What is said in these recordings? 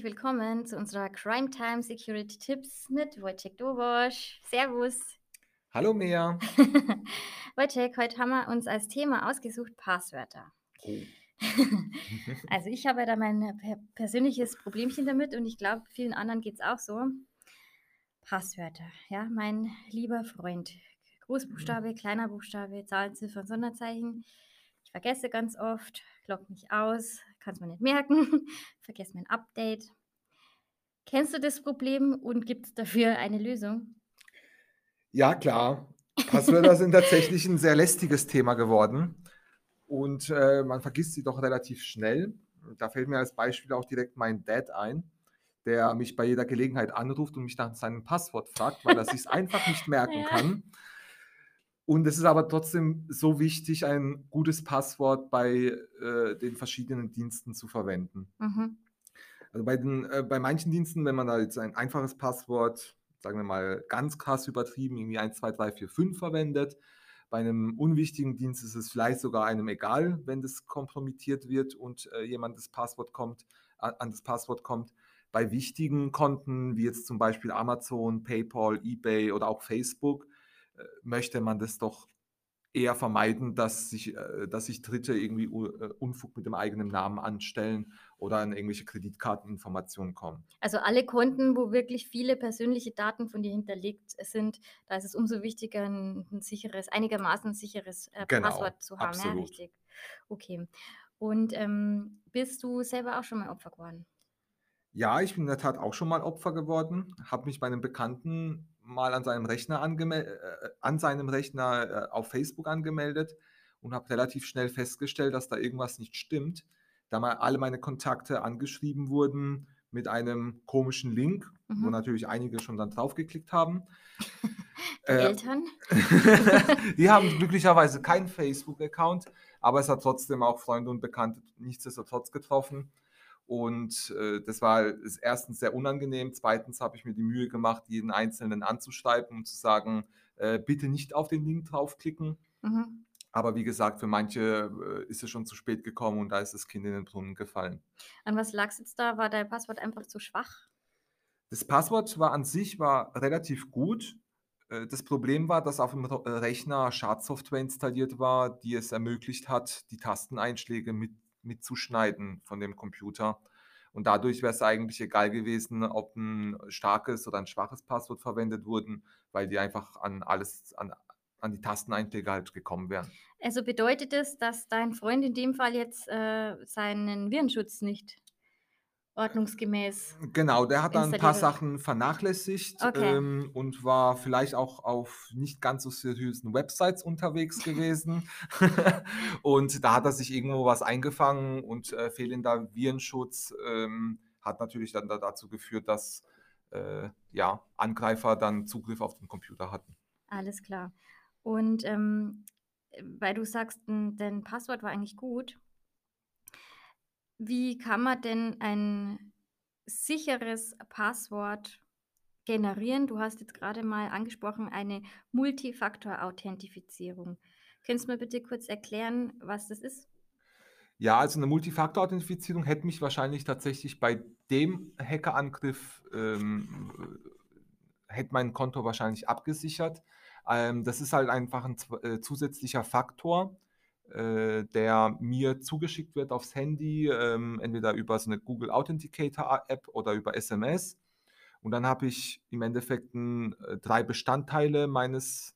herzlich willkommen zu unserer Crime Time Security Tipps mit Wojciech Dobosch. Servus. Hallo Mea. Wojciech, heute haben wir uns als Thema ausgesucht Passwörter. Oh. also ich habe da mein persönliches Problemchen damit und ich glaube, vielen anderen geht es auch so. Passwörter, ja, mein lieber Freund. Großbuchstabe, kleiner Buchstabe, Zahlen, Ziffern, Sonderzeichen. Ich vergesse ganz oft, log mich aus, kann es mir nicht merken, vergesse mein Update. Kennst du das Problem und gibt es dafür eine Lösung? Ja, klar. Passwörter sind tatsächlich ein sehr lästiges Thema geworden und äh, man vergisst sie doch relativ schnell. Da fällt mir als Beispiel auch direkt mein Dad ein, der mich bei jeder Gelegenheit anruft und mich nach seinem Passwort fragt, weil er sich einfach nicht merken ja. kann. Und es ist aber trotzdem so wichtig, ein gutes Passwort bei äh, den verschiedenen Diensten zu verwenden. Mhm. Also bei, den, äh, bei manchen Diensten, wenn man da jetzt ein einfaches Passwort, sagen wir mal ganz krass übertrieben, irgendwie 1, 2, 3, 4, 5 verwendet, bei einem unwichtigen Dienst ist es vielleicht sogar einem egal, wenn das kompromittiert wird und äh, jemand das Passwort kommt, an das Passwort kommt. Bei wichtigen Konten, wie jetzt zum Beispiel Amazon, PayPal, eBay oder auch Facebook, möchte man das doch eher vermeiden, dass sich, äh, dass sich Dritte irgendwie äh, Unfug mit dem eigenen Namen anstellen oder an irgendwelche Kreditkarteninformationen kommen. Also alle Konten, wo wirklich viele persönliche Daten von dir hinterlegt sind, da ist es umso wichtiger, ein, ein sicheres, einigermaßen sicheres äh, genau, Passwort zu haben. Absolut. Ja, richtig. Okay. Und ähm, bist du selber auch schon mal Opfer geworden? Ja, ich bin in der Tat auch schon mal Opfer geworden, habe mich bei einem Bekannten mal an seinem Rechner, angeme äh, an seinem Rechner äh, auf Facebook angemeldet und habe relativ schnell festgestellt, dass da irgendwas nicht stimmt, da mal alle meine Kontakte angeschrieben wurden mit einem komischen Link, mhm. wo natürlich einige schon dann draufgeklickt haben. Die äh, Eltern? die haben glücklicherweise keinen Facebook-Account, aber es hat trotzdem auch Freunde und Bekannte nichtsdestotrotz getroffen. Und äh, das war erstens sehr unangenehm. Zweitens habe ich mir die Mühe gemacht, jeden Einzelnen anzuschreiben und zu sagen, äh, bitte nicht auf den Link draufklicken. Mhm. Aber wie gesagt, für manche äh, ist es schon zu spät gekommen und da ist das Kind in den Brunnen gefallen. An was lag es jetzt da? War dein Passwort einfach zu schwach? Das Passwort war an sich war relativ gut. Äh, das Problem war, dass auf dem Rechner Schadsoftware installiert war, die es ermöglicht hat, die Tasteneinschläge mit mitzuschneiden von dem Computer. Und dadurch wäre es eigentlich egal gewesen, ob ein starkes oder ein schwaches Passwort verwendet wurden, weil die einfach an alles, an, an die Tasteneinschläge halt gekommen wären. Also bedeutet es, dass dein Freund in dem Fall jetzt äh, seinen Virenschutz nicht ordnungsgemäß. Genau, der hat dann ein paar Sachen vernachlässigt okay. ähm, und war vielleicht auch auf nicht ganz so seriösen Websites unterwegs gewesen. und da hat er sich irgendwo was eingefangen und äh, fehlender Virenschutz ähm, hat natürlich dann da dazu geführt, dass äh, ja, Angreifer dann Zugriff auf den Computer hatten. Alles klar. Und ähm, weil du sagst, dein Passwort war eigentlich gut, wie kann man denn ein sicheres Passwort generieren? Du hast jetzt gerade mal angesprochen, eine Multifaktor-Authentifizierung. Könntest du mir bitte kurz erklären, was das ist? Ja, also eine Multifaktor-Authentifizierung hätte mich wahrscheinlich tatsächlich bei dem Hackerangriff, ähm, hätte mein Konto wahrscheinlich abgesichert. Ähm, das ist halt einfach ein äh, zusätzlicher Faktor, äh, der mir zugeschickt wird aufs Handy, ähm, entweder über so eine Google Authenticator App oder über SMS. Und dann habe ich im Endeffekt ein, äh, drei Bestandteile meines,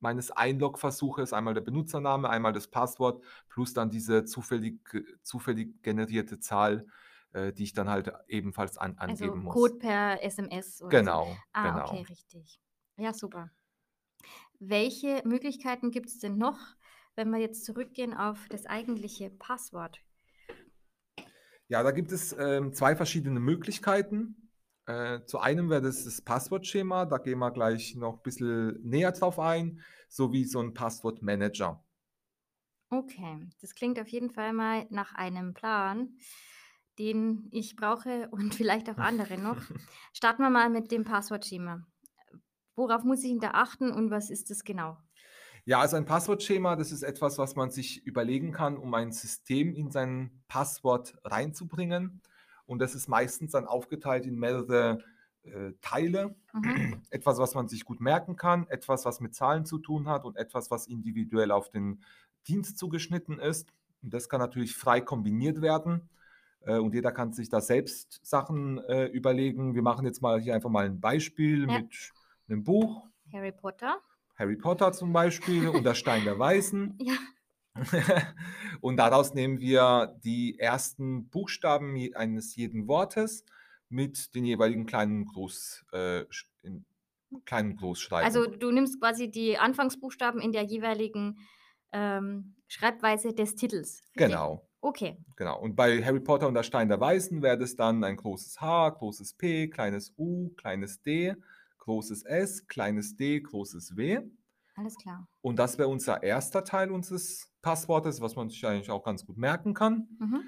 meines Einlog-Versuches. Einmal der Benutzername, einmal das Passwort, plus dann diese zufällig, zufällig generierte Zahl, äh, die ich dann halt ebenfalls an, also angeben muss. Code per SMS oder Genau, so. Ah, genau. okay, richtig. Ja, super. Welche Möglichkeiten gibt es denn noch, wenn wir jetzt zurückgehen auf das eigentliche Passwort? Ja, da gibt es ähm, zwei verschiedene Möglichkeiten. Äh, zu einem wäre das das Passwortschema, da gehen wir gleich noch ein bisschen näher drauf ein, sowie so ein Passwortmanager. Okay, das klingt auf jeden Fall mal nach einem Plan, den ich brauche und vielleicht auch andere noch. Starten wir mal mit dem Passwortschema. Worauf muss ich denn da achten und was ist das genau? Ja, also ein Passwortschema, das ist etwas, was man sich überlegen kann, um ein System in sein Passwort reinzubringen. Und das ist meistens dann aufgeteilt in mehrere äh, Teile. Mhm. Etwas, was man sich gut merken kann, etwas, was mit Zahlen zu tun hat und etwas, was individuell auf den Dienst zugeschnitten ist. Und das kann natürlich frei kombiniert werden. Äh, und jeder kann sich da selbst Sachen äh, überlegen. Wir machen jetzt mal hier einfach mal ein Beispiel Ja. mit einem Buch. Harry Potter. Harry Potter zum Beispiel und der Stein der Weisen. Ja. und daraus nehmen wir die ersten Buchstaben eines jeden Wortes mit den jeweiligen kleinen Groß, äh, kleinen Großschreiben. Also du nimmst quasi die Anfangsbuchstaben in der jeweiligen ähm, Schreibweise des Titels. richtig? genau, Okay. genau. Und bei Harry Potter und der Stein der Weisen wäre das dann ein großes H, großes P, kleines U, kleines D, großes S, kleines D, großes W. Alles klar. Und das wäre unser erster Teil unseres Passwortes, was man sich eigentlich auch ganz gut merken kann. Mhm.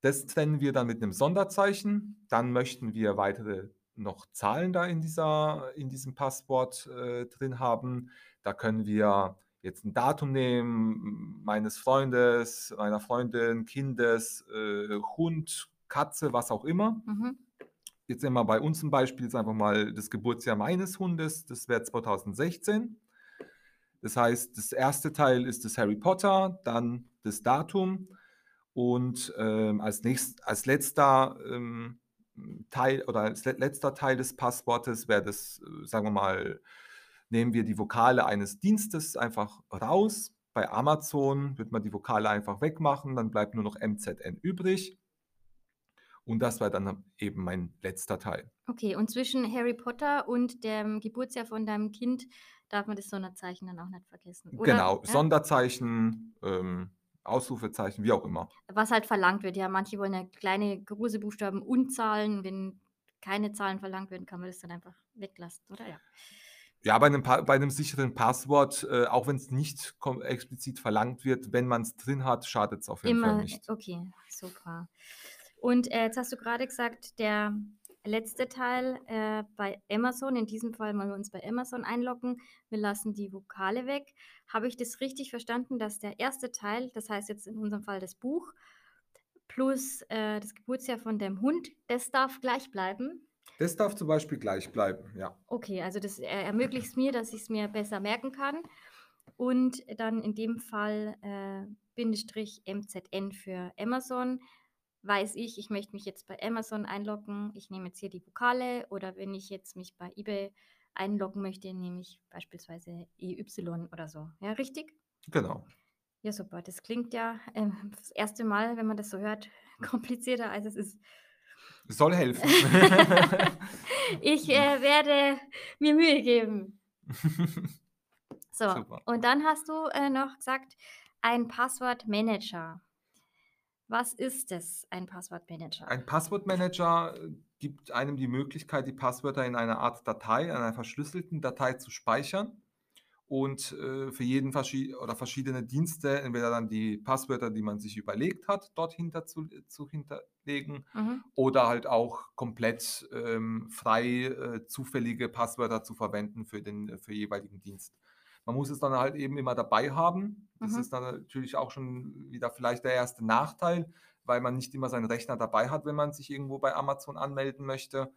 Das trennen wir dann mit einem Sonderzeichen. Dann möchten wir weitere noch Zahlen da in, dieser, in diesem Passwort äh, drin haben. Da können wir jetzt ein Datum nehmen, meines Freundes, meiner Freundin, Kindes, äh, Hund, Katze, was auch immer. Mhm. Jetzt nehmen wir bei uns ein Beispiel, jetzt einfach mal das Geburtsjahr meines Hundes, das wäre 2016. Das heißt, das erste Teil ist das Harry Potter, dann das Datum und ähm, als, nächst, als letzter ähm, Teil oder als le- letzter Teil des Passwortes wäre das, äh, sagen wir mal, nehmen wir die Vokale eines Dienstes einfach raus. Bei Amazon wird man die Vokale einfach wegmachen, dann bleibt nur noch MZN übrig. Und das war dann eben mein letzter Teil. Okay, und zwischen Harry Potter und dem Geburtsjahr von deinem Kind darf man das Sonderzeichen dann auch nicht vergessen. Oder? genau, Ja? Sonderzeichen, ähm, Ausrufezeichen, wie auch immer. Was halt verlangt wird. Ja, manche wollen ja kleine, große Buchstaben und Zahlen. Wenn keine Zahlen verlangt werden, kann man das dann einfach weglassen, oder? Ja. Ja, bei einem, Pa- bei einem sicheren Passwort, äh, auch wenn es nicht explizit verlangt wird, wenn man es drin hat, schadet es auf jeden Fall Immer, nicht. okay, super. Und äh, jetzt hast du gerade gesagt, der letzte Teil äh, bei Amazon, in diesem Fall wollen wir uns bei Amazon einloggen, wir lassen die Vokale weg. Habe ich das richtig verstanden, dass der erste Teil, das heißt jetzt in unserem Fall das Buch, plus äh, das Geburtsjahr von dem Hund, das darf gleich bleiben? Das darf zum Beispiel gleich bleiben, ja. Okay, also das äh, ermöglicht es mir, dass ich es mir besser merken kann. Und dann in dem Fall äh, Bindestrich MZN für Amazon. Weiß ich, ich möchte mich jetzt bei Amazon einloggen. Ich nehme jetzt hier die Vokale oder wenn ich jetzt mich bei eBay einloggen möchte, nehme ich beispielsweise EY oder so. Ja, richtig? Genau. Ja, super. Das klingt ja ähm, das erste Mal, wenn man das so hört, komplizierter als es ist. Es soll helfen. Ich äh, werde mir Mühe geben. So, Super. und dann hast du äh, noch gesagt, ein Passwortmanager. Was ist es, ein Passwortmanager? Ein Passwortmanager äh, gibt einem die Möglichkeit, die Passwörter in einer Art Datei, einer verschlüsselten Datei zu speichern und äh, für jeden verschi oder verschiedene Dienste entweder dann die Passwörter, die man sich überlegt hat, dort hinter zu, zu hinterlegen Mhm. oder halt auch komplett ähm, frei äh, zufällige Passwörter zu verwenden für den für jeweiligen Dienst. Man muss es dann halt eben immer dabei haben. Das Mhm. ist dann natürlich auch schon wieder vielleicht der erste Nachteil, weil man nicht immer seinen Rechner dabei hat, wenn man sich irgendwo bei Amazon anmelden möchte.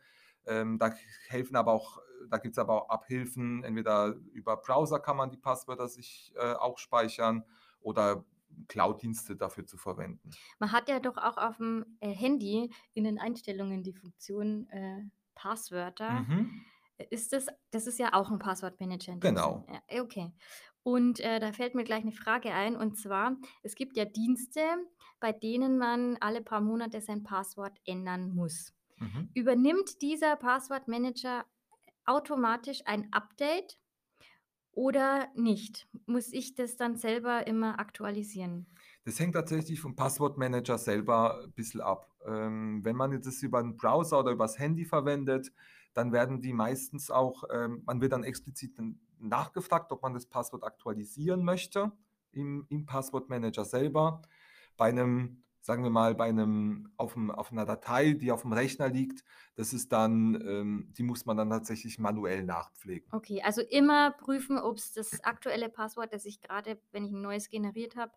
Ähm, da helfen aber auch, da gibt es aber auch Abhilfen. Entweder über Browser kann man die Passwörter sich äh, auch speichern oder Cloud-Dienste dafür zu verwenden. Man hat ja doch auch auf dem äh, Handy in den Einstellungen die Funktion äh, Passwörter. Mhm. Ist das, das ist ja auch ein Passwortmanager. Genau. Ja, okay. Und äh, da fällt mir gleich eine Frage ein. Und zwar, es gibt ja Dienste, bei denen man alle paar Monate sein Passwort ändern muss. Mhm. Übernimmt dieser Passwortmanager automatisch ein Update oder nicht? Muss ich das dann selber immer aktualisieren? Das hängt tatsächlich vom Passwortmanager selber ein bisschen ab. Ähm, wenn man jetzt das über einen Browser oder übers Handy verwendet, dann werden die meistens auch, ähm, man wird dann explizit nachgefragt, ob man das Passwort aktualisieren möchte im, im Passwortmanager selber. Bei einem, sagen wir mal, bei einem, auf, einem, auf einer Datei, die auf dem Rechner liegt, das ist dann, ähm, die muss man dann tatsächlich manuell nachpflegen. Okay, also immer prüfen, ob es das aktuelle Passwort, das ich gerade, wenn ich ein neues generiert habe,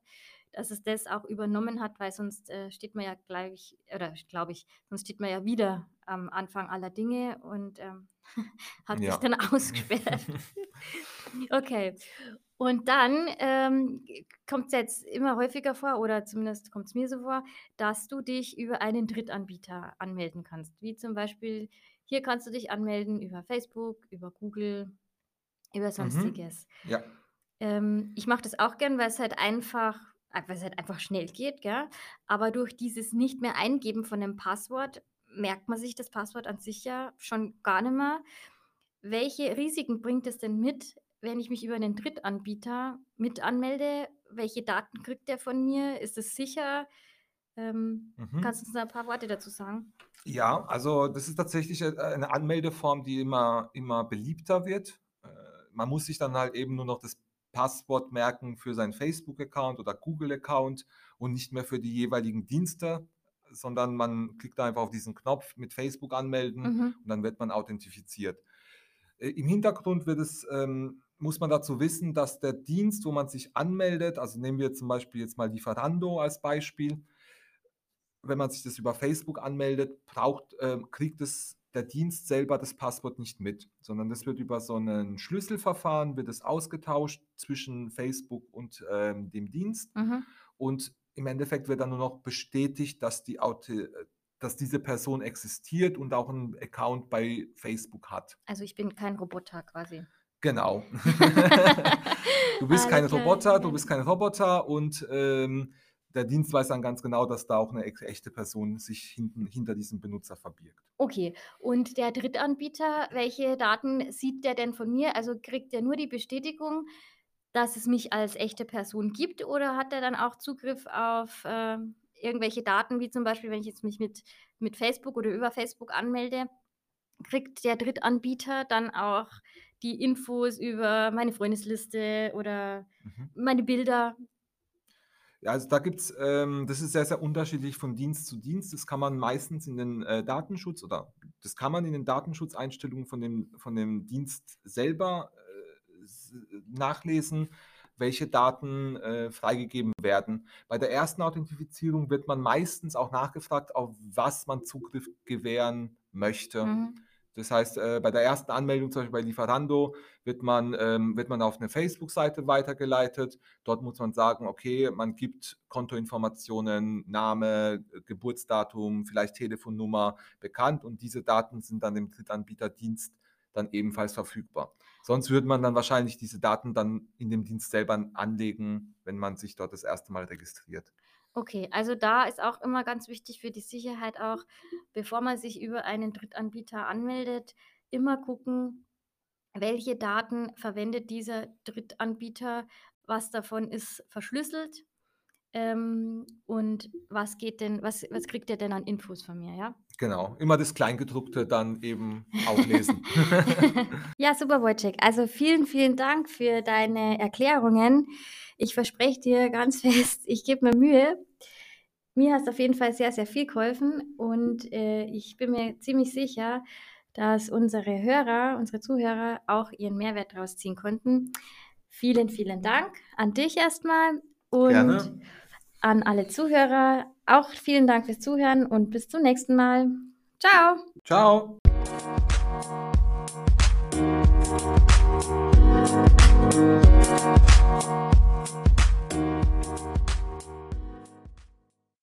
dass es das auch übernommen hat, weil sonst äh, steht man ja gleich, oder glaube ich, sonst steht man ja wieder am Anfang aller Dinge und ähm, hat sich Ja. dann ausgesperrt. Okay. Und dann ähm, kommt es jetzt immer häufiger vor, oder zumindest kommt es mir so vor, dass du dich über einen Drittanbieter anmelden kannst. Wie zum Beispiel, hier kannst du dich anmelden über Facebook, über Google, über Mhm. sonstiges. Ja. Ähm, ich mache das auch gern, weil es halt einfach, weil es halt einfach schnell geht, gell? Aber durch dieses nicht mehr Eingeben von dem Passwort merkt man sich das Passwort an sich ja schon gar nicht mehr. Welche Risiken bringt es denn mit, wenn ich mich über einen Drittanbieter mit anmelde? Welche Daten kriegt der von mir? Ist es sicher? Ähm, Mhm. kannst du uns ein paar Worte dazu sagen? Ja, also das ist tatsächlich äh, eine Anmeldeform, die immer, immer beliebter wird. Äh, Man muss sich dann halt eben nur noch das Passwort merken für seinen Facebook-Account oder Google-Account und nicht mehr für die jeweiligen Dienste, sondern man klickt einfach auf diesen Knopf mit Facebook anmelden Mhm. und dann wird man authentifiziert. Äh, Im Hintergrund wird es, ähm, muss man dazu wissen, dass der Dienst, wo man sich anmeldet, also nehmen wir zum Beispiel jetzt mal Lieferando als Beispiel, wenn man sich das über Facebook anmeldet, braucht, ähm, kriegt es der Dienst selber das Passwort nicht mit, sondern das wird über so ein Schlüsselverfahren, wird es ausgetauscht zwischen Facebook und ähm, dem Dienst Mhm. und im Endeffekt wird dann nur noch bestätigt, dass, die, Auto- dass diese Person existiert und auch einen Account bei Facebook hat. Also ich bin kein Roboter quasi. Genau. du bist kein Roboter, du bist kein Roboter und ähm, der Dienst weiß dann ganz genau, dass da auch eine echte Person sich hinten, hinter diesem Benutzer verbirgt. Okay, und der Drittanbieter, welche Daten sieht der denn von mir? Also kriegt der nur die Bestätigung, dass es mich als echte Person gibt oder hat er dann auch Zugriff auf ähm, irgendwelche Daten, wie zum Beispiel, wenn ich jetzt mich mit, mit Facebook oder über Facebook anmelde, kriegt der Drittanbieter dann auch die Infos über meine Freundesliste oder Mhm. meine Bilder? Ja, also da gibt es, ähm, das ist sehr, sehr unterschiedlich von Dienst zu Dienst. Das kann man meistens in den äh, Datenschutz oder das kann man in den Datenschutzeinstellungen von dem, von dem Dienst selber äh, nachlesen, welche Daten äh, freigegeben werden. Bei der ersten Authentifizierung wird man meistens auch nachgefragt, auf was man Zugriff gewähren möchte. Mhm. Das heißt, äh, bei der ersten Anmeldung, zum Beispiel bei Lieferando, wird man, ähm, wird man auf eine Facebook-Seite weitergeleitet. Dort muss man sagen, okay, man gibt Kontoinformationen, Name, Geburtsdatum, vielleicht Telefonnummer bekannt und diese Daten sind dann dem Drittanbieterdienst dann ebenfalls verfügbar. Sonst würde man dann wahrscheinlich diese Daten dann in dem Dienst selber anlegen, wenn man sich dort das erste Mal registriert. Okay, also da ist auch immer ganz wichtig für die Sicherheit auch, bevor man sich über einen Drittanbieter anmeldet, immer gucken, welche Daten verwendet dieser Drittanbieter, was davon ist verschlüsselt ähm, und was geht denn, was, was kriegt er denn an Infos von mir, ja? Genau, immer das Kleingedruckte dann eben auch lesen. Ja, super, Wojciech. Also vielen, vielen Dank für deine Erklärungen. Ich verspreche dir ganz fest, ich gebe mir Mühe. Mir hast auf jeden Fall sehr, sehr viel geholfen und äh, ich bin mir ziemlich sicher, dass unsere Hörer, unsere Zuhörer auch ihren Mehrwert daraus ziehen konnten. Vielen, vielen Dank an dich erstmal und Gerne. An alle Zuhörer. Auch vielen Dank fürs Zuhören und bis zum nächsten Mal. Ciao! Ciao.